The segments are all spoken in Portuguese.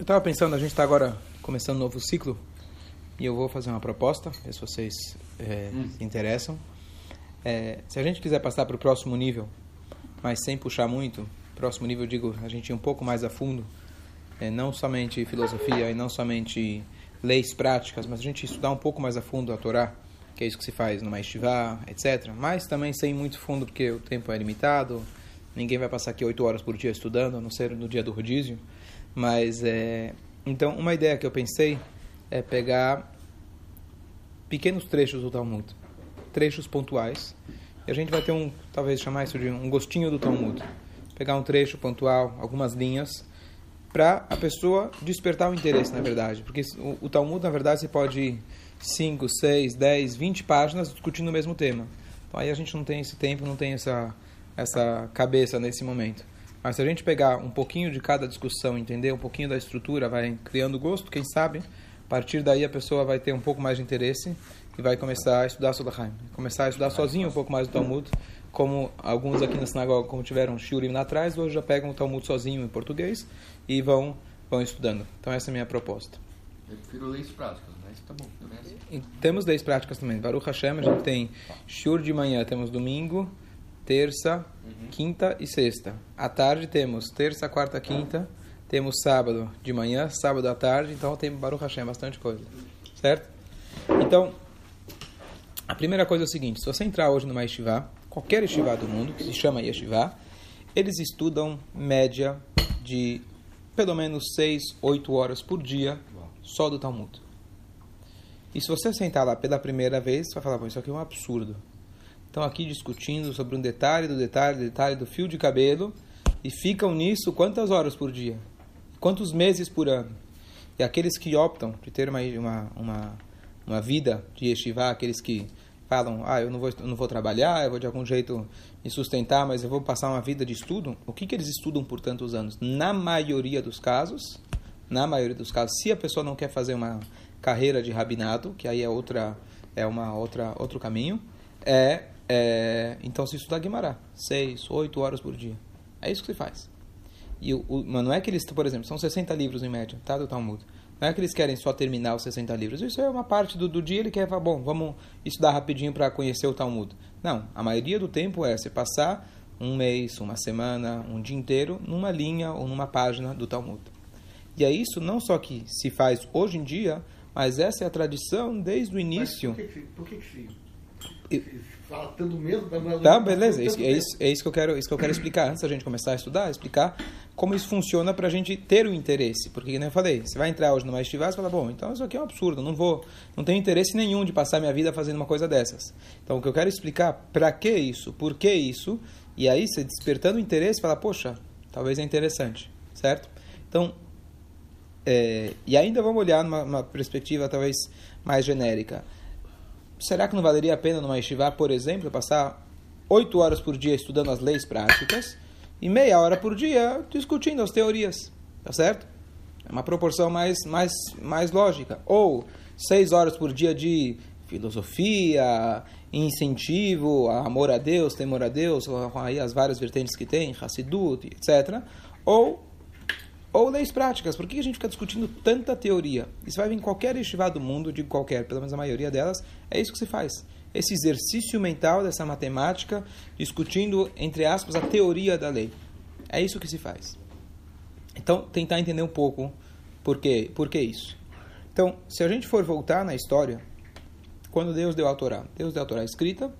Eu estava pensando, a gente está agora começando um novo ciclo e eu vou fazer uma proposta, ver se vocês é, hum. se interessam. É, se a gente quiser passar para o próximo nível, mas sem puxar muito, próximo nível, eu digo, a gente ir um pouco mais a fundo, é, não somente filosofia e não somente leis práticas, mas a gente estudar um pouco mais a fundo a Torá, que é isso que se faz no Maistivá, etc. Mas também sem muito fundo, porque o tempo é limitado, ninguém vai passar aqui oito horas por dia estudando, a não ser no dia do rodízio. Mas, é... então, uma ideia que eu pensei é pegar pequenos trechos do Talmud, trechos pontuais, e a gente vai ter um, talvez chamar isso de um gostinho do Talmud. Pegar um trecho pontual, algumas linhas, para a pessoa despertar o interesse, na verdade. Porque o, o Talmud, na verdade, você pode ir 5, 6, 10, 20 páginas discutindo o mesmo tema. Então, aí a gente não tem esse tempo, não tem essa, essa cabeça nesse momento. Mas se a gente pegar um pouquinho de cada discussão, entender um pouquinho da estrutura, vai criando gosto, quem sabe, a partir daí a pessoa vai ter um pouco mais de interesse e vai começar a estudar Sodachim. Começar a estudar sozinho um pouco mais o Talmud, como alguns aqui na sinagoga, como tiveram Shurim atrás, hoje já pegam o Talmud sozinho em português e vão, vão estudando. Então essa é a minha proposta. Eu prefiro leis práticas, mas tá bom. E temos leis práticas também. Baruch Hashem, a gente tem Shur de manhã, temos domingo, terça, uhum. quinta e sexta. À tarde temos terça, quarta, quinta. Temos sábado de manhã, sábado à tarde. Então tem Baruch Hashem, bastante coisa. Certo? Então, a primeira coisa é o seguinte. Se você entrar hoje no Yeshiva, qualquer Yeshiva do mundo, que se chama Yeshiva, eles estudam média de pelo menos 6, 8 horas por dia só do Talmud. E se você sentar lá pela primeira vez, você vai falar, isso aqui é um absurdo estão aqui discutindo sobre um detalhe do detalhe do detalhe do fio de cabelo e ficam nisso quantas horas por dia? Quantos meses por ano? E aqueles que optam de ter uma, uma, uma, uma vida de yeshiva, aqueles que falam, ah, eu não vou, eu não vou trabalhar, eu vou de algum jeito me sustentar, mas eu vou passar uma vida de estudo, o que, que eles estudam por tantos anos? Na maioria dos casos, na maioria dos casos, se a pessoa não quer fazer uma carreira de rabinato, que aí é outra é uma outra outro caminho, é é, então se estudar Guimará, seis, oito horas por dia. É isso que se faz. E o, o, mas não é que eles, por exemplo, são 60 livros em média, tá, do Talmud. Não é que eles querem só terminar os 60 livros. Isso é uma parte do, do dia, ele quer falar, bom, vamos estudar rapidinho para conhecer o Talmud. Não, a maioria do tempo é você passar um mês, uma semana, um dia inteiro numa linha ou numa página do Talmud. E é isso não só que se faz hoje em dia, mas essa é a tradição desde o início. Mas por que, por que, que fala tanto mesmo. Tá, beleza. É isso, é, isso, é isso, que eu quero, isso que eu quero explicar antes da gente começar a estudar, explicar como isso funciona para a gente ter o interesse. Porque, como eu falei, você vai entrar hoje no Mais e fala, bom, então isso aqui é um absurdo, não vou, não tenho interesse nenhum de passar minha vida fazendo uma coisa dessas. Então, o que eu quero explicar, para que isso, por que isso, e aí você despertando o interesse, fala, poxa, talvez é interessante, certo? Então, é, e ainda vamos olhar numa perspectiva talvez mais genérica será que não valeria a pena numa yeshiva, por exemplo, passar oito horas por dia estudando as leis práticas e meia hora por dia discutindo as teorias, tá certo? É uma proporção mais, mais, mais lógica. Ou seis horas por dia de filosofia, incentivo, amor a Deus, temor a Deus, aí as várias vertentes que tem, Hassidut, etc. Ou ou leis práticas. Por que a gente fica discutindo tanta teoria? Isso vai vir em qualquer yeshiva do mundo, digo qualquer, pelo menos a maioria delas, é isso que se faz. Esse exercício mental dessa matemática, discutindo, entre aspas, a teoria da lei. É isso que se faz. Então, tentar entender um pouco por quê, por que isso. Então, se a gente for voltar na história, quando Deus deu a Torá, Deus deu a Torá escrita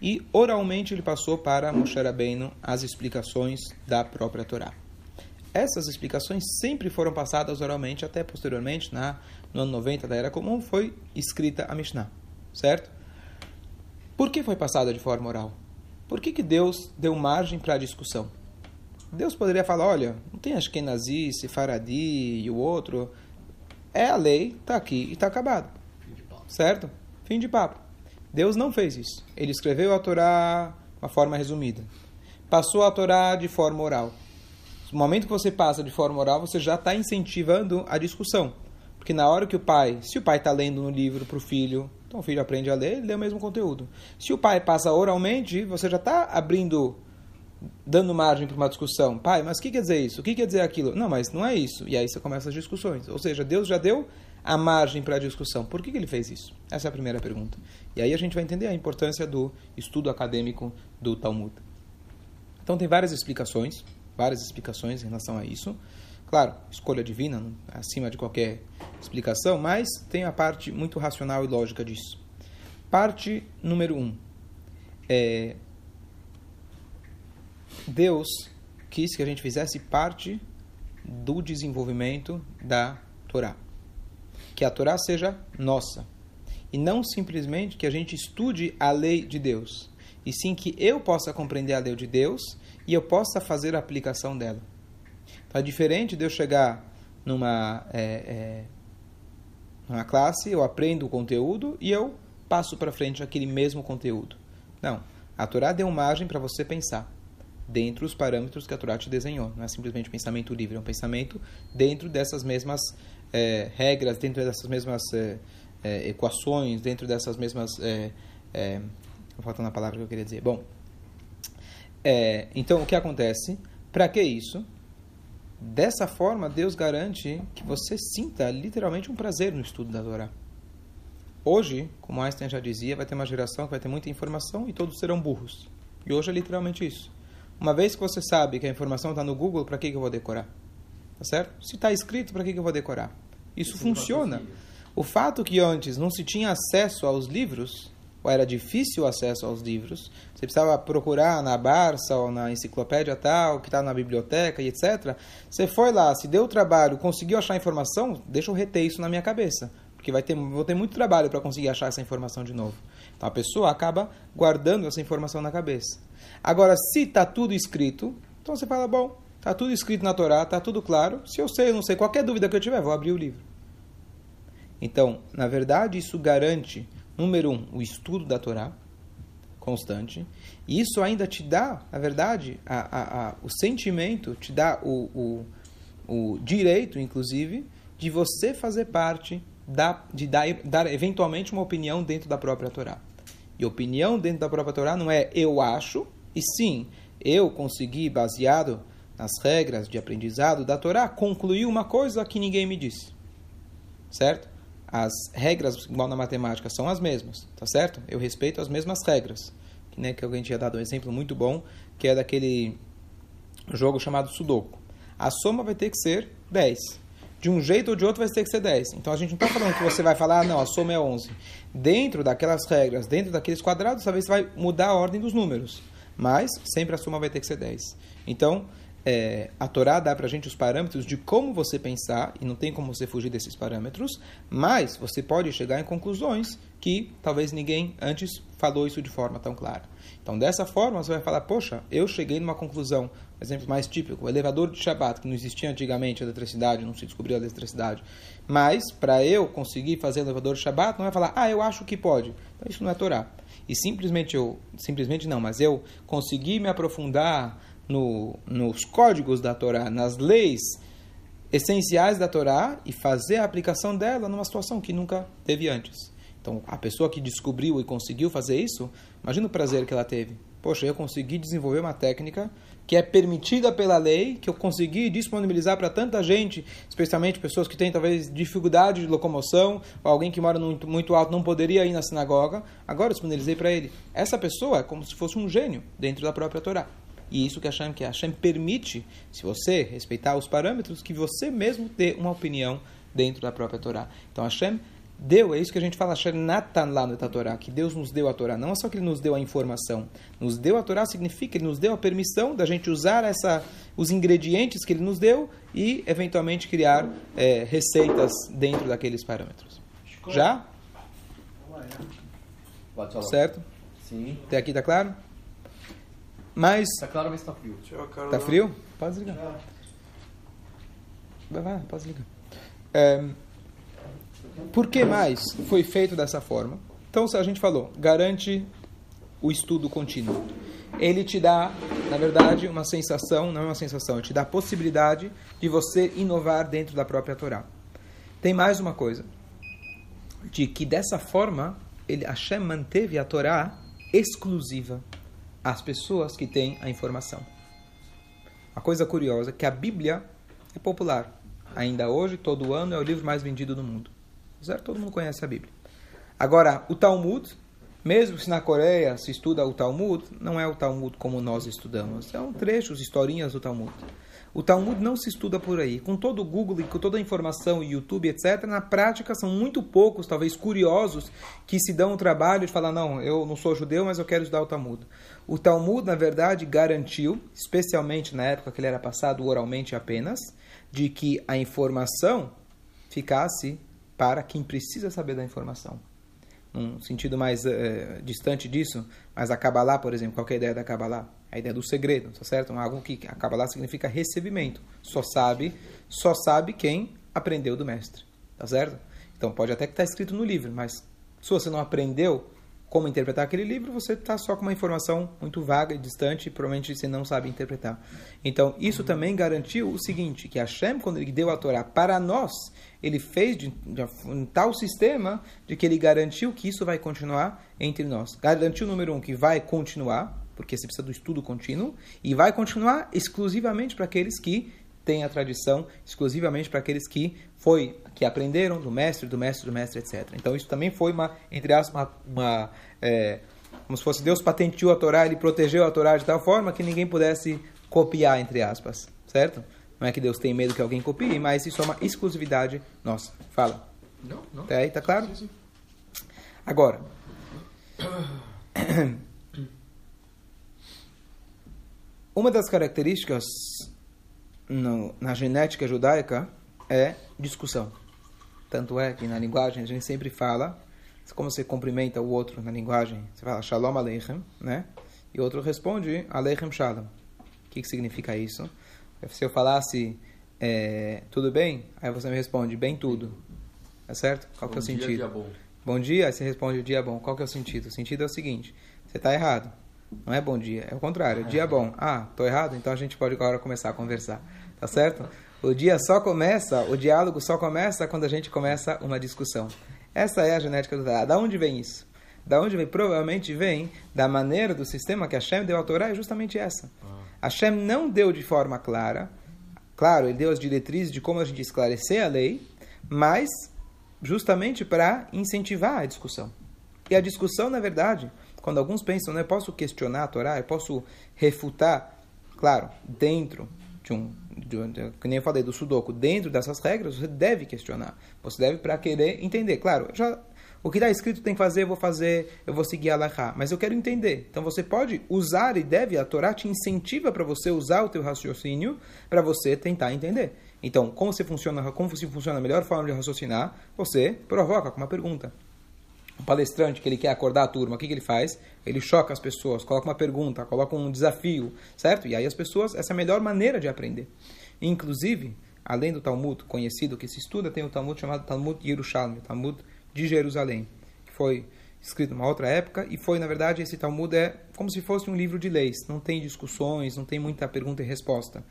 e oralmente ele passou para Moshe Rabbeinu as explicações da própria Torá. Essas explicações sempre foram passadas oralmente, até posteriormente, na, no ano 90 da Era Comum, foi escrita a Mishnah, certo? Por que foi passada de forma oral? Por que, que Deus deu margem para a discussão? Deus poderia falar, olha, não tem Ashkenazi, Sefaradi e o outro. É a lei, está aqui e está acabado. Certo? Fim de papo. Deus não fez isso. Ele escreveu a Torá de uma forma resumida. Passou a Torá de forma oral. No momento que você passa de forma oral, você já está incentivando a discussão. Porque na hora que o pai, se o pai está lendo no livro para o filho, então o filho aprende a ler, ele lê o mesmo conteúdo. Se o pai passa oralmente, você já está abrindo dando margem para uma discussão. Pai, mas o que quer dizer isso? O que quer dizer aquilo? Não, mas não é isso. E aí você começa as discussões. Ou seja, Deus já deu a margem para a discussão. Por que, que ele fez isso? Essa é a primeira pergunta. E aí a gente vai entender a importância do estudo acadêmico do Talmud. Então tem várias explicações, várias explicações em relação a isso. Claro, escolha divina, acima de qualquer explicação, mas tem a parte muito racional e lógica disso. Parte número um. É, Deus quis que a gente fizesse parte do desenvolvimento da Torá. Que a Torá seja nossa. E não simplesmente que a gente estude a lei de Deus. E sim que eu possa compreender a lei de Deus e eu possa fazer a aplicação dela. É diferente de eu chegar numa, é, é, numa classe, eu aprendo o conteúdo e eu passo para frente aquele mesmo conteúdo. Não. A Torá deu margem para você pensar dentro dos parâmetros que a Torá te desenhou. Não é simplesmente pensamento livre, é um pensamento dentro dessas mesmas é, regras, dentro dessas mesmas é, é, equações, dentro dessas mesmas. É, é, faltando a palavra que eu queria dizer. Bom, é, então o que acontece? Para que isso? Dessa forma, Deus garante que você sinta literalmente um prazer no estudo da Torá. Hoje, como Einstein já dizia, vai ter uma geração que vai ter muita informação e todos serão burros. E hoje é literalmente isso. Uma vez que você sabe que a informação está no Google, para que, que eu vou decorar? Tá certo? Se está escrito, para que, que eu vou decorar? Isso, Isso funciona. O fato que antes não se tinha acesso aos livros, ou era difícil o acesso aos livros, você precisava procurar na Barça ou na enciclopédia tal, que está na biblioteca e etc. Você foi lá, se deu o trabalho, conseguiu achar a informação, deixa eu reter isso na minha cabeça. Porque vai ter, vou ter muito trabalho para conseguir achar essa informação de novo. Então a pessoa acaba guardando essa informação na cabeça. Agora, se está tudo escrito, então você fala, bom, está tudo escrito na Torá, está tudo claro. Se eu sei, eu não sei, qualquer dúvida que eu tiver, vou abrir o livro. Então, na verdade, isso garante, número um, o estudo da Torá constante. E isso ainda te dá, na verdade, a, a, a, o sentimento, te dá o, o, o direito, inclusive, de você fazer parte da, de dar, dar eventualmente uma opinião dentro da própria Torá. E opinião dentro da própria Torá não é eu acho, e sim, eu consegui, baseado nas regras de aprendizado da Torá, concluir uma coisa que ninguém me disse. Certo? As regras, igual na matemática, são as mesmas, tá certo? Eu respeito as mesmas regras. Né, que alguém tinha dado um exemplo muito bom, que é daquele jogo chamado Sudoku. A soma vai ter que ser 10 de um jeito ou de outro vai ter que ser 10. Então a gente não está falando que você vai falar, ah, não, a soma é 11. Dentro daquelas regras, dentro daqueles quadrados, talvez você vai mudar a ordem dos números. Mas sempre a soma vai ter que ser 10. Então, é, a Torá dá para a gente os parâmetros de como você pensar, e não tem como você fugir desses parâmetros, mas você pode chegar em conclusões que talvez ninguém antes falou isso de forma tão clara. Então, dessa forma, você vai falar: Poxa, eu cheguei numa conclusão. Exemplo mais típico: o elevador de Shabbat, que não existia antigamente a eletricidade, não se descobriu a eletricidade. Mas, para eu conseguir fazer o elevador de Shabbat, não vai falar: Ah, eu acho que pode. Então, isso não é Torá. E simplesmente eu, simplesmente não, mas eu consegui me aprofundar no, nos códigos da Torá, nas leis essenciais da Torá e fazer a aplicação dela numa situação que nunca teve antes. Então, a pessoa que descobriu e conseguiu fazer isso, imagina o prazer que ela teve. Poxa, eu consegui desenvolver uma técnica que é permitida pela lei, que eu consegui disponibilizar para tanta gente, especialmente pessoas que têm talvez dificuldade de locomoção, ou alguém que mora muito, muito alto não poderia ir na sinagoga, agora eu disponibilizei para ele. Essa pessoa é como se fosse um gênio dentro da própria Torá. E isso que Hashem, que Hashem permite, se você respeitar os parâmetros, que você mesmo dê uma opinião dentro da própria Torá. Então Hashem deu, é isso que a gente fala, Natan lá no Torá, que Deus nos deu a Torá. Não é só que Ele nos deu a informação. Nos deu a Torá significa que Ele nos deu a permissão da gente usar essa, os ingredientes que Ele nos deu e, eventualmente, criar é, receitas dentro daqueles parâmetros. Já? Certo? Sim. Até aqui tá claro? Mas... Tá claro, mas tá frio. Tá frio? Pode desligar. Vai, vai, pode desligar. É, por que mais foi feito dessa forma? Então, a gente falou, garante o estudo contínuo. Ele te dá, na verdade, uma sensação, não é uma sensação, ele te dá a possibilidade de você inovar dentro da própria Torá. Tem mais uma coisa, de que dessa forma, ele, Hashem manteve a Torá exclusiva. As pessoas que têm a informação. Uma coisa curiosa é que a Bíblia é popular. Ainda hoje, todo ano, é o livro mais vendido do mundo. Certo? Todo mundo conhece a Bíblia. Agora, o Talmud, mesmo se na Coreia se estuda o Talmud, não é o Talmud como nós estudamos. São trechos, historinhas do Talmud. O Talmud não se estuda por aí. Com todo o Google e com toda a informação, YouTube, etc., na prática são muito poucos, talvez curiosos, que se dão o trabalho de falar: não, eu não sou judeu, mas eu quero estudar o Talmud. O Talmud, na verdade, garantiu, especialmente na época que ele era passado oralmente apenas, de que a informação ficasse para quem precisa saber da informação. Num sentido mais uh, distante disso, mas a Kabbalah, por exemplo, qual é a ideia da Kabbalah? a ideia do segredo, tá certo? Algo que a Kabbalah significa recebimento. Só sabe, só sabe quem aprendeu do mestre, tá certo? Então pode até que está escrito no livro, mas se você não aprendeu como interpretar aquele livro, você está só com uma informação muito vaga e distante, e provavelmente você não sabe interpretar. Então, isso também garantiu o seguinte, que Hashem, quando ele deu a Torá para nós, ele fez de, de, um tal sistema de que ele garantiu que isso vai continuar entre nós. Garantiu, número um, que vai continuar, porque você precisa do estudo contínuo, e vai continuar exclusivamente para aqueles que têm a tradição, exclusivamente para aqueles que foi que aprenderam do mestre, do mestre, do mestre, etc. Então isso também foi uma, entre aspas, uma, uma é, como se fosse Deus patenteou a Torá, ele protegeu a Torá de tal forma que ninguém pudesse copiar, entre aspas, certo? Não é que Deus tem medo que alguém copie, mas isso é uma exclusividade nossa. Fala. Não, não. Tá aí, tá claro? Sim, sim. Agora, Uma das características no, na genética judaica é discussão. Tanto é que na linguagem a gente sempre fala, como você cumprimenta o outro na linguagem, você fala Shalom Aleichem, né? E o outro responde Aleichem Shalom. O que, que significa isso? Se eu falasse é, tudo bem, aí você me responde bem tudo. É certo? Qual bom que é o dia, sentido? Dia bom. bom dia, aí você responde dia bom. Qual que é o sentido? O sentido é o seguinte: você está errado. Não é bom dia, é o contrário. Dia bom. Ah, tô errado, então a gente pode agora começar a conversar. Tá certo? O dia só começa, o diálogo só começa quando a gente começa uma discussão. Essa é a genética do Torá. Da onde vem isso? Da onde vem? Provavelmente vem da maneira do sistema que Hashem deu ao Torá, é justamente essa. Ah. Hashem não deu de forma clara, claro, ele deu as diretrizes de como a gente esclarecer a lei, mas justamente para incentivar a discussão. E a discussão, na verdade, quando alguns pensam, né, posso questionar a Torá, eu posso refutar, claro, dentro de um, de, de, que nem eu falei do Sudoku, dentro dessas regras, você deve questionar. Você deve para querer entender. Claro, já o que está escrito tem que fazer, eu vou fazer, eu vou seguir a Laha, mas eu quero entender. Então você pode usar e deve, a Torá te incentiva para você usar o teu raciocínio para você tentar entender. Então, como se funciona, como se funciona a melhor forma de raciocinar, você provoca com uma pergunta um palestrante que ele quer acordar a turma, o que, que ele faz? Ele choca as pessoas, coloca uma pergunta, coloca um desafio, certo? E aí as pessoas, essa é a melhor maneira de aprender. Inclusive, além do Talmud conhecido que se estuda, tem o Talmud chamado Talmud Yerushalmi, Talmud de Jerusalém, que foi escrito numa outra época e foi, na verdade, esse Talmud é como se fosse um livro de leis, não tem discussões, não tem muita pergunta e resposta.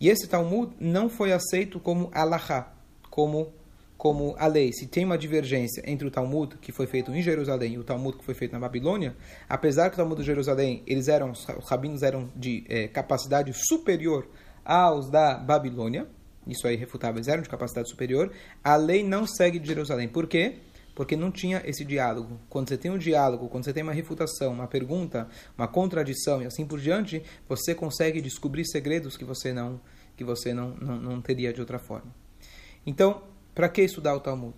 E esse Talmud não foi aceito como alahá, como como a lei, se tem uma divergência entre o Talmud que foi feito em Jerusalém e o Talmud que foi feito na Babilônia, apesar que o Talmud de Jerusalém, eles eram, os rabinos eram de é, capacidade superior aos da Babilônia, isso aí refutável, eles eram de capacidade superior, a lei não segue de Jerusalém. Por quê? Porque não tinha esse diálogo. Quando você tem um diálogo, quando você tem uma refutação, uma pergunta, uma contradição e assim por diante, você consegue descobrir segredos que você não que você não, não, não teria de outra forma. Então, para que estudar o Talmud?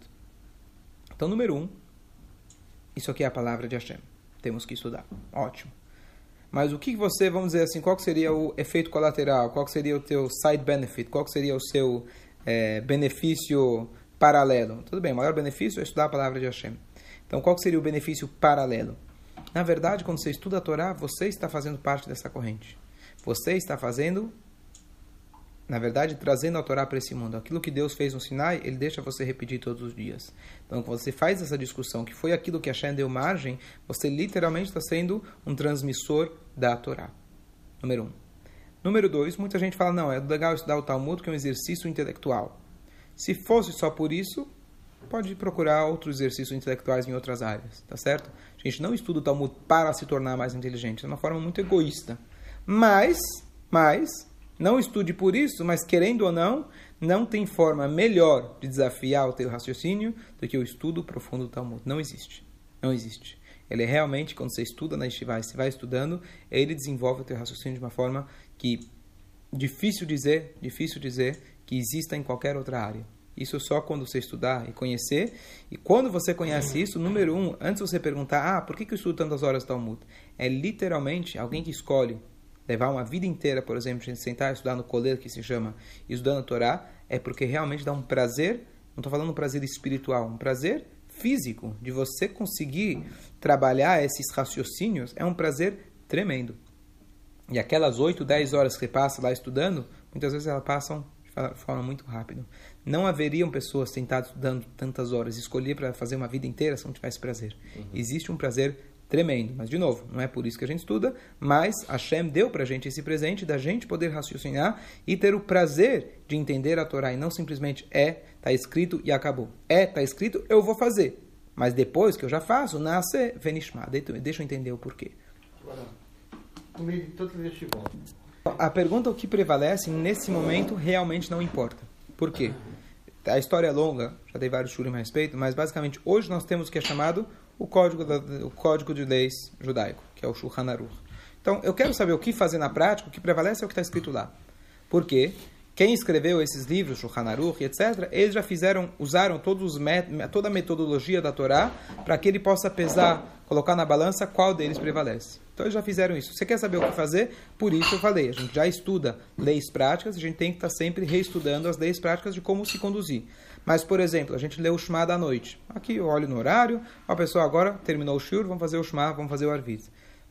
Então, número um, isso aqui é a palavra de Hashem. Temos que estudar. Ótimo. Mas o que você, vamos dizer assim, qual seria o efeito colateral? Qual seria o teu side benefit? Qual seria o seu é, benefício paralelo? Tudo bem, o maior benefício é estudar a palavra de Hashem. Então, qual seria o benefício paralelo? Na verdade, quando você estuda a Torá, você está fazendo parte dessa corrente. Você está fazendo na verdade, trazendo a Torá para esse mundo. Aquilo que Deus fez no Sinai, ele deixa você repetir todos os dias. Então, quando você faz essa discussão, que foi aquilo que Hashem deu margem, você literalmente está sendo um transmissor da Torá. Número um. Número dois, muita gente fala, não, é legal estudar o Talmud, que é um exercício intelectual. Se fosse só por isso, pode procurar outros exercícios intelectuais em outras áreas, tá certo? A gente não estuda o Talmud para se tornar mais inteligente, é uma forma muito egoísta. Mas, mas, não estude por isso, mas querendo ou não, não tem forma melhor de desafiar o teu raciocínio do que o estudo profundo do Talmud. Não existe. Não existe. Ele é realmente, quando você estuda na Yeshiva, você vai estudando, ele desenvolve o teu raciocínio de uma forma que difícil dizer, difícil dizer que exista em qualquer outra área. Isso só quando você estudar e conhecer. E quando você conhece isso, número um, antes você perguntar, ah, por que, que eu estudo tantas horas Talmud? É literalmente alguém que escolhe levar uma vida inteira, por exemplo, de sentar e estudar no colher que se chama, estudando a Torá, é porque realmente dá um prazer, não estou falando um prazer espiritual, um prazer físico, de você conseguir trabalhar esses raciocínios, é um prazer tremendo. E aquelas 8, 10 horas que passa lá estudando, muitas vezes elas passam de forma muito rápida. Não haveriam pessoas tentando estudando tantas horas, escolher para fazer uma vida inteira se não tivesse prazer. Uhum. Existe um prazer tremendo. Mas, de novo, não é por isso que a gente estuda, mas Hashem deu para a gente esse presente da gente poder raciocinar e ter o prazer de entender a Torá e não simplesmente é, está escrito e acabou. É, está escrito, eu vou fazer. Mas depois que eu já faço, nasce Venishma. Deixa eu entender o porquê. A pergunta o que prevalece nesse momento realmente não importa. Por quê? A história é longa, já dei vários churim a respeito, mas basicamente hoje nós temos o que é chamado o código, da, o código de leis judaico, que é o Shulchan Aruch. Então, eu quero saber o que fazer na prática, o que prevalece é o que está escrito lá. Por quê? Quem escreveu esses livros, Shulchan Aruch, etc., eles já fizeram, usaram todos os toda a metodologia da Torá para que ele possa pesar, colocar na balança qual deles prevalece. Então eles já fizeram isso. Você quer saber o que fazer? Por isso eu falei, a gente já estuda leis práticas, a gente tem que estar sempre reestudando as leis práticas de como se conduzir. Mas, por exemplo, a gente lê o Shema da noite. Aqui eu olho no horário, a pessoa agora terminou o Shur, vamos fazer o Shema, vamos fazer o Arvid.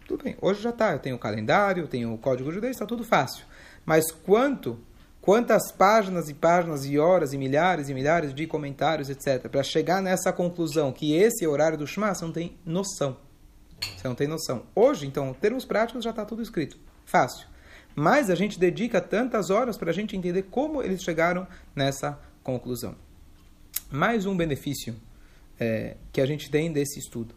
Tudo bem, hoje já está, eu tenho o calendário, eu tenho o código judeu, está tudo fácil. Mas quanto, quantas páginas e páginas e horas e milhares e milhares de comentários, etc., para chegar nessa conclusão que esse é o horário do Shema, você não tem noção. Você não tem noção. Hoje, então, em termos práticos, já está tudo escrito. Fácil. Mas a gente dedica tantas horas para a gente entender como eles chegaram nessa conclusão mais um benefício é, que a gente tem desse estudo.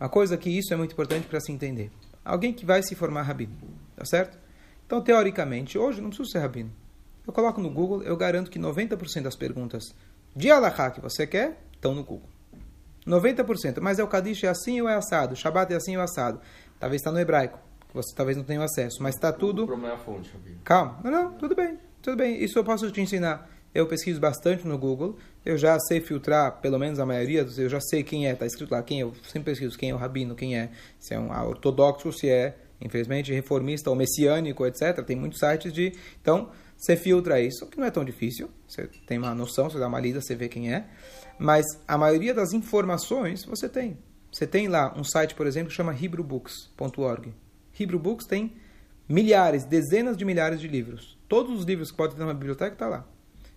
Uma coisa que isso é muito importante para se entender. Alguém que vai se formar rabino, tá certo? Então, teoricamente, hoje não preciso ser rabino. Eu coloco no Google, eu garanto que 90% das perguntas de Allahá que você quer estão no Google. 90%. Mas é o Kadish é assim ou é assado? O Shabbat é assim ou é assado? Talvez está no hebraico, que você talvez não tenha acesso. Mas está tudo... O problema é a fonte, Calma. Não, não, tudo bem. Tudo bem. Isso eu posso te ensinar eu pesquiso bastante no Google, eu já sei filtrar, pelo menos a maioria dos, eu já sei quem é, está escrito lá, quem eu sempre pesquiso quem é o rabino, quem é, se é um ortodoxo, se é, infelizmente, reformista ou messiânico, etc. Tem muitos sites de. Então, você filtra isso, que não é tão difícil, você tem uma noção, você dá uma lida, você vê quem é, mas a maioria das informações você tem. Você tem lá um site, por exemplo, que chama hebrewbooks.org. Hebrew tem milhares, dezenas de milhares de livros. Todos os livros que pode ter na biblioteca estão tá lá.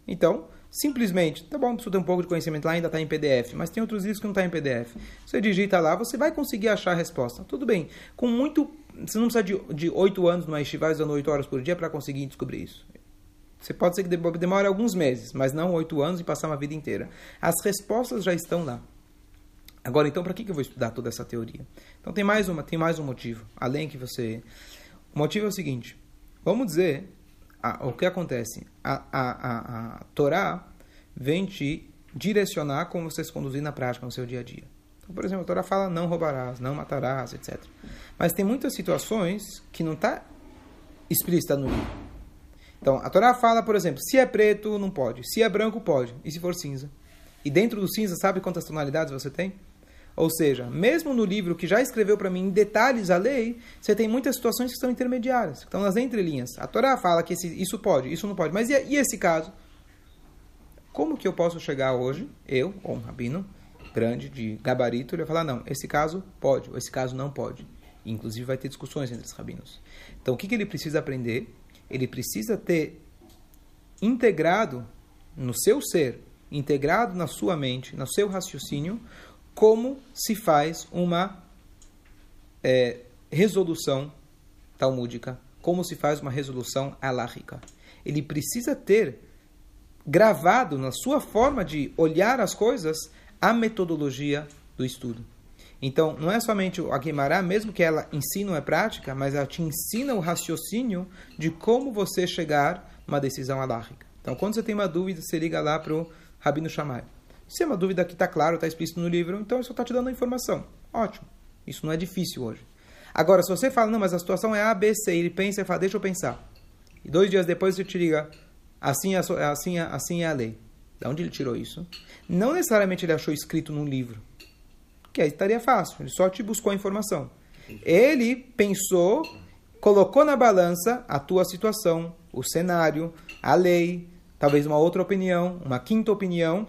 Então, simplesmente, tá bom, preciso ter um pouco de conhecimento lá, ainda está em PDF, mas tem outros livros que não está em PDF. Você digita lá, você vai conseguir achar a resposta. Tudo bem. Com muito. Você não precisa de oito anos no Yeshiva dando oito horas por dia para conseguir descobrir isso. Você pode ser que demore alguns meses, mas não oito anos e passar uma vida inteira. As respostas já estão lá. Agora, então, para que eu vou estudar toda essa teoria? Então, tem mais uma, tem mais um motivo, além que você. O motivo é o seguinte: vamos dizer a, o que acontece? A, a, a, Torá vem te direcionar como você se conduzir na prática, no seu dia a dia. Então, por exemplo, a Torá fala não roubarás, não matarás, etc. Mas tem muitas situações que não está explícita no livro. Então, a Torá fala, por exemplo, se é preto, não pode. Se é branco, pode. E se for cinza? E dentro do cinza, sabe quantas tonalidades você tem? Ou seja, mesmo no livro que já escreveu para mim em detalhes a lei, você tem muitas situações que são intermediárias, que estão nas entrelinhas. A Torá fala que esse, isso pode, isso não pode. Mas e, e esse caso? Como que eu posso chegar hoje, eu, ou um rabino grande, de gabarito, e falar, não, esse caso pode, ou esse caso não pode. Inclusive vai ter discussões entre os rabinos. Então o que, que ele precisa aprender? Ele precisa ter integrado no seu ser, integrado na sua mente, no seu raciocínio, como se faz uma é, resolução talmúdica, como se faz uma resolução alárrica. Ele precisa ter gravado na sua forma de olhar as coisas a metodologia do estudo. Então, não é somente a Guimará, mesmo que ela ensina é prática, mas ela te ensina o raciocínio de como você chegar a uma decisão alárrica. Então, quando você tem uma dúvida, você liga lá para o Rabino Shammai. Se é uma dúvida que está claro, está explícito no livro, então ele só está te dando a informação. Ótimo. Isso não é difícil hoje. Agora, se você fala, não, mas a situação é A, B, C, ele pensa e fala, deixa eu pensar. E dois dias depois você te liga, assim é, assim é, assim é a lei. De onde ele tirou isso? Não necessariamente ele achou escrito num livro, que aí estaria fácil, ele só te buscou a informação. Ele pensou, colocou na balança a tua situação, o cenário, a lei, talvez uma outra opinião, uma quinta opinião,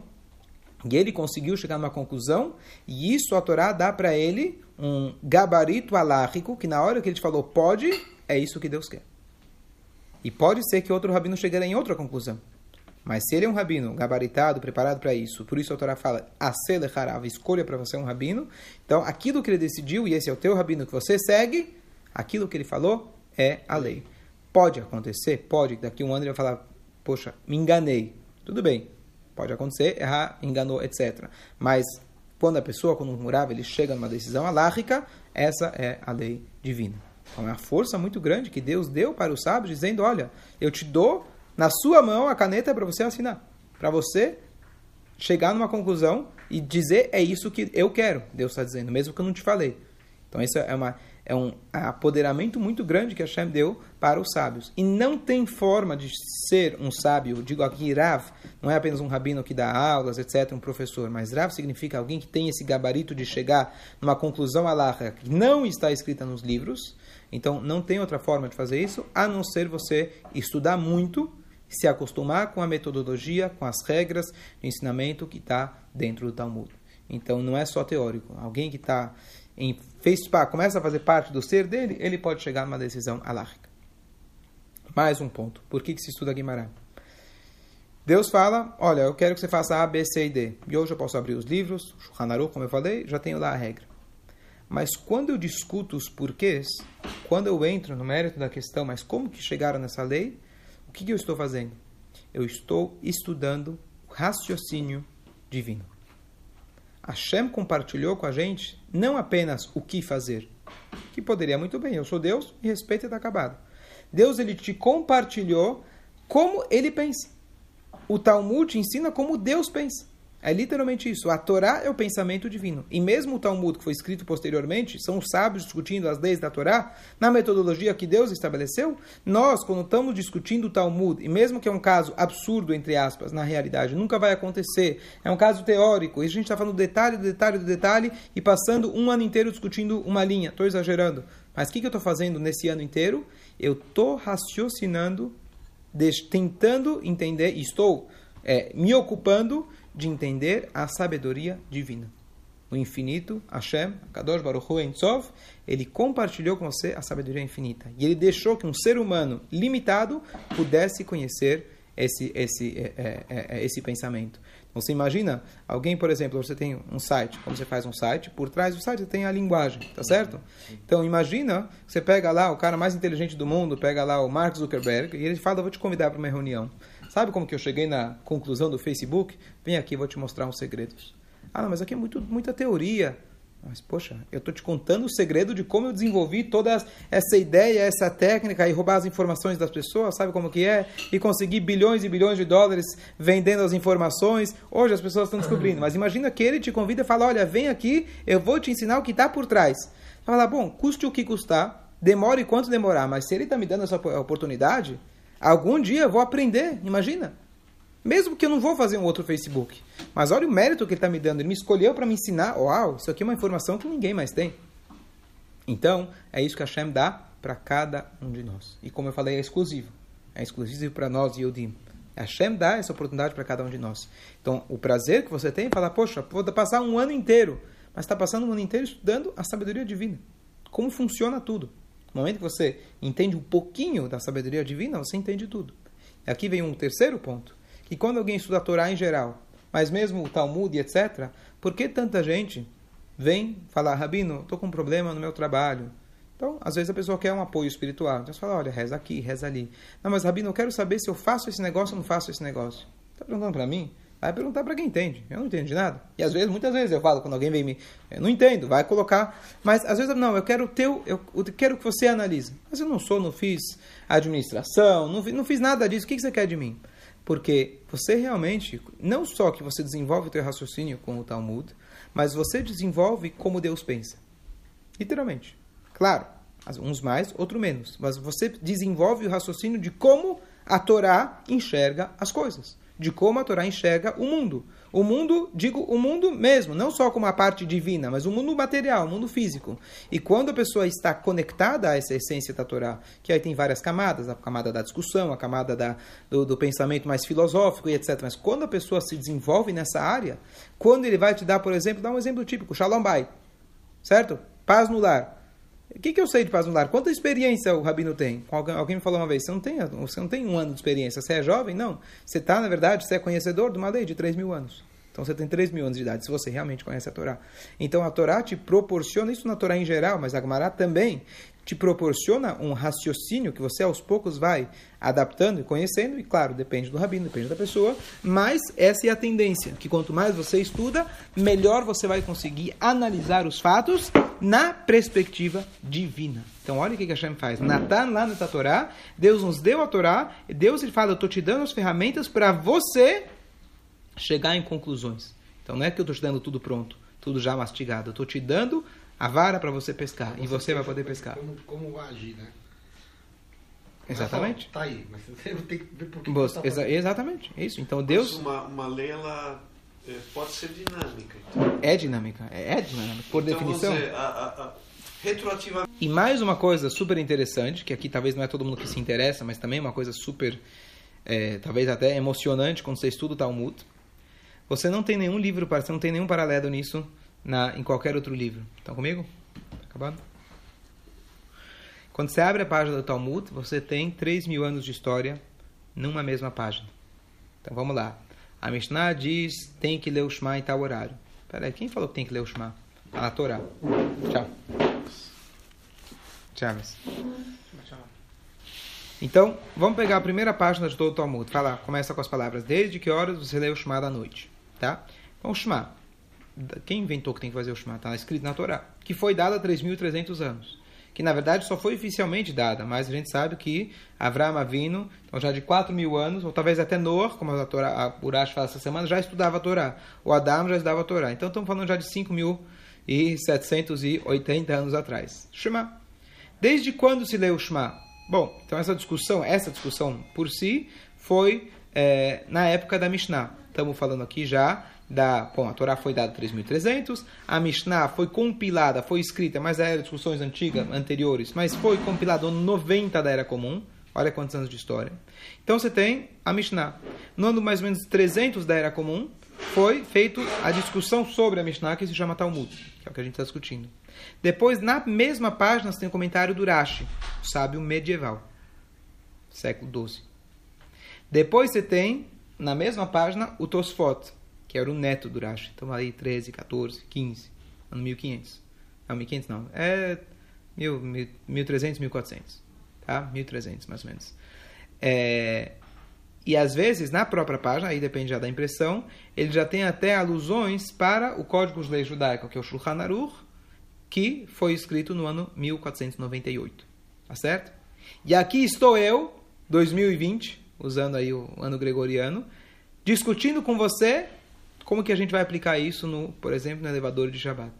e ele conseguiu chegar numa conclusão, e isso a Torá dá para ele um gabarito alárrico, que na hora que ele te falou pode, é isso que Deus quer. E pode ser que outro rabino chegue em outra conclusão. Mas se ele é um rabino gabaritado, preparado para isso, por isso a Torá fala, Aselecharava, escolha para você um rabino. Então, aquilo que ele decidiu, e esse é o teu rabino que você segue, aquilo que ele falou é a lei. Pode acontecer, pode, daqui um ano ele vai falar, poxa, me enganei. Tudo bem, pode acontecer, errar, enganou, etc. Mas quando a pessoa, quando um murava, ele chega numa decisão alárrica, essa é a lei divina. Então é uma força muito grande que Deus deu para os sábios, dizendo: olha, eu te dou na sua mão a caneta para você assinar, para você chegar numa conclusão e dizer é isso que eu quero. Deus está dizendo, mesmo que eu não te falei. Então isso é uma é um apoderamento muito grande que Hashem deu para os sábios. E não tem forma de ser um sábio, digo aqui Rav, não é apenas um rabino que dá aulas, etc., um professor, mas Rav significa alguém que tem esse gabarito de chegar numa conclusão alarra que não está escrita nos livros. Então não tem outra forma de fazer isso, a não ser você estudar muito, se acostumar com a metodologia, com as regras de ensinamento que está dentro do Talmud. Então não é só teórico. Alguém que está em fez, começa a fazer parte do ser dele, ele pode chegar numa decisão alárrica. Mais um ponto. Por que, que se estuda Guimarães? Deus fala, olha, eu quero que você faça A, B, C e D. E hoje eu posso abrir os livros, Shulchan como eu falei, já tenho lá a regra. Mas quando eu discuto os porquês, quando eu entro no mérito da questão, mas como que chegaram nessa lei, o que, que eu estou fazendo? Eu estou estudando o raciocínio divino. Hashem compartilhou com a gente não apenas o que fazer, que poderia muito bem, eu sou Deus e respeito está acabado. Deus ele te compartilhou como ele pensa. O Talmud ensina como Deus pensa. É literalmente isso. A Torá é o pensamento divino. E mesmo o Talmud, que foi escrito posteriormente, são os sábios discutindo as leis da Torá, na metodologia que Deus estabeleceu. Nós, quando estamos discutindo o Talmud, e mesmo que é um caso absurdo, entre aspas, na realidade, nunca vai acontecer, é um caso teórico, e a gente está falando do detalhe, detalhe, detalhe, e passando um ano inteiro discutindo uma linha. Estou exagerando. Mas o que, que eu estou fazendo nesse ano inteiro? Eu estou raciocinando, tentando entender, estou é, me ocupando de entender a sabedoria divina. O infinito, Hashem, Kadosh Baruch Hu Entzov, ele compartilhou com você a sabedoria infinita. E ele deixou que um ser humano limitado pudesse conhecer esse, esse, é, é, é, é esse pensamento. Então, você imagina alguém, por exemplo, você tem um site, como você faz um site, por trás do site tem a linguagem, tá certo? Então, imagina, você pega lá o cara mais inteligente do mundo, pega lá o Mark Zuckerberg, e ele fala, vou te convidar para uma reunião. Sabe como que eu cheguei na conclusão do Facebook? Vem aqui, vou te mostrar uns segredos. Ah, mas aqui é muito, muita teoria. Mas, poxa, eu estou te contando o segredo de como eu desenvolvi toda essa ideia, essa técnica e roubar as informações das pessoas, sabe como que é? E conseguir bilhões e bilhões de dólares vendendo as informações. Hoje as pessoas estão descobrindo. Mas imagina que ele te convida e fala, olha, vem aqui, eu vou te ensinar o que está por trás. Você fala, bom, custe o que custar, demore quanto demorar, mas se ele está me dando essa oportunidade, Algum dia eu vou aprender, imagina. Mesmo que eu não vou fazer um outro Facebook. Mas olha o mérito que ele está me dando. Ele me escolheu para me ensinar. Uau, isso aqui é uma informação que ninguém mais tem. Então, é isso que a Hashem dá para cada um de nós. E como eu falei, é exclusivo. É exclusivo para nós, Yodim. A Hashem dá essa oportunidade para cada um de nós. Então, o prazer que você tem é falar, poxa, vou passar um ano inteiro. Mas está passando um ano inteiro estudando a sabedoria divina. Como funciona tudo. No momento que você entende um pouquinho da sabedoria divina, você entende tudo. Aqui vem um terceiro ponto, que quando alguém estuda a Torá em geral, mas mesmo o Talmud e etc., por que tanta gente vem falar, Rabino, estou com um problema no meu trabalho? Então, às vezes a pessoa quer um apoio espiritual. Então você fala, olha, reza aqui, reza ali. Não, mas Rabino, eu quero saber se eu faço esse negócio ou não faço esse negócio. Está perguntando para mim? Vai perguntar para quem entende. Eu não entendo de nada. E às vezes, muitas vezes eu falo, quando alguém vem me. Eu não entendo, vai colocar. Mas às vezes, não, eu quero o teu. Eu, eu quero que você analise. Mas eu não sou, não fiz administração, não, não fiz nada disso. O que, que você quer de mim? Porque você realmente, não só que você desenvolve o teu raciocínio com o Talmud, mas você desenvolve como Deus pensa. Literalmente. Claro, uns mais, outros menos. Mas você desenvolve o raciocínio de como a Torá enxerga as coisas. De como a Torá enxerga o mundo. O mundo, digo, o mundo mesmo, não só como a parte divina, mas o mundo material, o mundo físico. E quando a pessoa está conectada a essa essência da Torá, que aí tem várias camadas, a camada da discussão, a camada da, do, do pensamento mais filosófico e etc. Mas quando a pessoa se desenvolve nessa área, quando ele vai te dar, por exemplo, dá um exemplo típico, Shalom Bay, certo? Paz no lar. O que, que eu sei de paz no lar? Quanta experiência o rabino tem? Alguém, alguém me falou uma vez, você não, tem, você não tem um ano de experiência, você é jovem? Não. Você está, na verdade, você é conhecedor de uma lei de 3 mil anos. Então você tem 3 mil anos de idade, se você realmente conhece a Torá. Então a Torá te proporciona, isso na Torá em geral, mas a Gemara também, te proporciona um raciocínio que você aos poucos vai adaptando e conhecendo, e claro, depende do rabino, depende da pessoa, mas essa é a tendência, que quanto mais você estuda, melhor você vai conseguir analisar os fatos na perspectiva divina. Então olha o que, que Hashem faz. Natan lá na Torá, Deus nos deu a Torá, Deus ele fala, eu estou te dando as ferramentas para você chegar em conclusões. Então não é que eu estou te dando tudo pronto, tudo já mastigado, eu estou te dando a vara para você pescar. Você e você vai poder pescar. Como, como agir, né? Exatamente. Tá aí, mas você tem que ver por que você, tá exa exatamente, é isso. Então Deus. Mas uma, uma lei ela é, pode ser dinâmica. Então. É dinâmica, é, é dinâmica, por então, definição. Dizer, a, a, a, retroativamente. E mais uma coisa super interessante, que aqui talvez não é todo mundo que se interessa, mas também é uma coisa super, é, talvez até emocionante quando você estuda o Talmud. Você não tem nenhum livro, você não tem nenhum paralelo nisso na, em qualquer outro livro. Estão comigo? Tá acabado? Quando você abre a página do Talmud, você tem 3 mil anos de história numa mesma página. Então vamos lá. A Mishnah diz tem que ler o Shema em tal horário. Peraí, quem falou que tem que ler o Shema? Na Torá. Tchau. Tchau. Então, vamos pegar a primeira página de todo o Talmud. Fala, começa com as palavras. Desde que horas você lê o Shema da noite? Tá? Então, o Shema. Quem inventou que tem que fazer o Shema? Está escrito na Torá. Que foi dada há 3.300 anos. Que na verdade só foi oficialmente dada, mas a gente sabe que Avram Avino, então já de 4 mil anos, ou talvez até Noah, como a, Torá, a Urash fala essa semana, já estudava a Torá. O Adam já estudava a Torá. Então estamos falando já de 5.780 anos atrás. Shema. Desde quando se leu o Shema? Bom, então essa discussão, essa discussão por si, foi é, na época da Mishnah. Estamos falando aqui já da. Bom, a Torá foi dada 3.300, a Mishnah foi compilada, foi escrita, mas eram discussões antigas, anteriores, mas foi compilada no 90 da Era Comum. Olha quantos anos de história. Então você tem a Mishnah. No ano mais ou menos 300 da Era Comum, foi feita a discussão sobre a Mishnah, que se chama Talmud, que é o que a gente está discutindo. Depois, na mesma página, você tem o comentário do Rashi, o sábio medieval, século XII. Depois você tem, na mesma página, o Tosfot, que era o neto do Rashi. Então, aí 13, 14, 15, ano 1500. Não, 1500 não. É 1300, 1400. Tá? 1300, mais ou menos. É, e às vezes, na própria página, aí depende já da impressão, ele já tem até alusões para o Código de Lei Judaica, que é o Shulchan Aruch, que foi escrito no ano 1498. Tá certo? E aqui estou eu, 2020, usando aí o ano gregoriano, discutindo com você como que a gente vai aplicar isso, no, por exemplo, no elevador de Shabbat.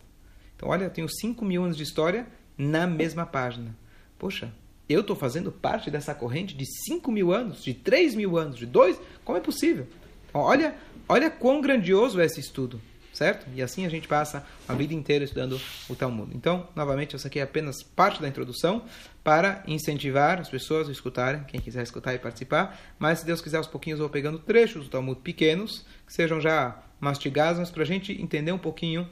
Então, olha, eu tenho 5 mil anos de história na mesma página. Poxa, eu estou fazendo parte dessa corrente de 5 mil anos, de 3 mil anos, de 2? Como é possível? Olha, olha quão grandioso é esse estudo certo? E assim a gente passa a vida inteira estudando o Talmud. Então, novamente, essa aqui é apenas parte da introdução para incentivar as pessoas a escutarem, quem quiser escutar e participar. Mas, se Deus quiser, aos pouquinhos eu vou pegando trechos do Talmud pequenos, que sejam já mastigados, mas para a gente entender um pouquinho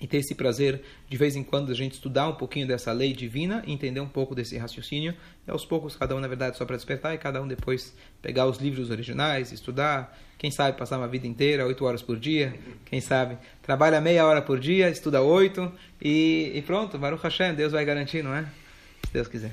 e ter esse prazer de vez em quando a gente estudar um pouquinho dessa lei divina, entender um pouco desse raciocínio, e aos poucos cada um na verdade só para despertar e cada um depois pegar os livros originais, estudar, quem sabe passar uma vida inteira, oito horas por dia, quem sabe trabalha meia hora por dia, estuda oito e, e pronto, Baruch Hashem, Deus vai garantir, não é? Se Deus quiser.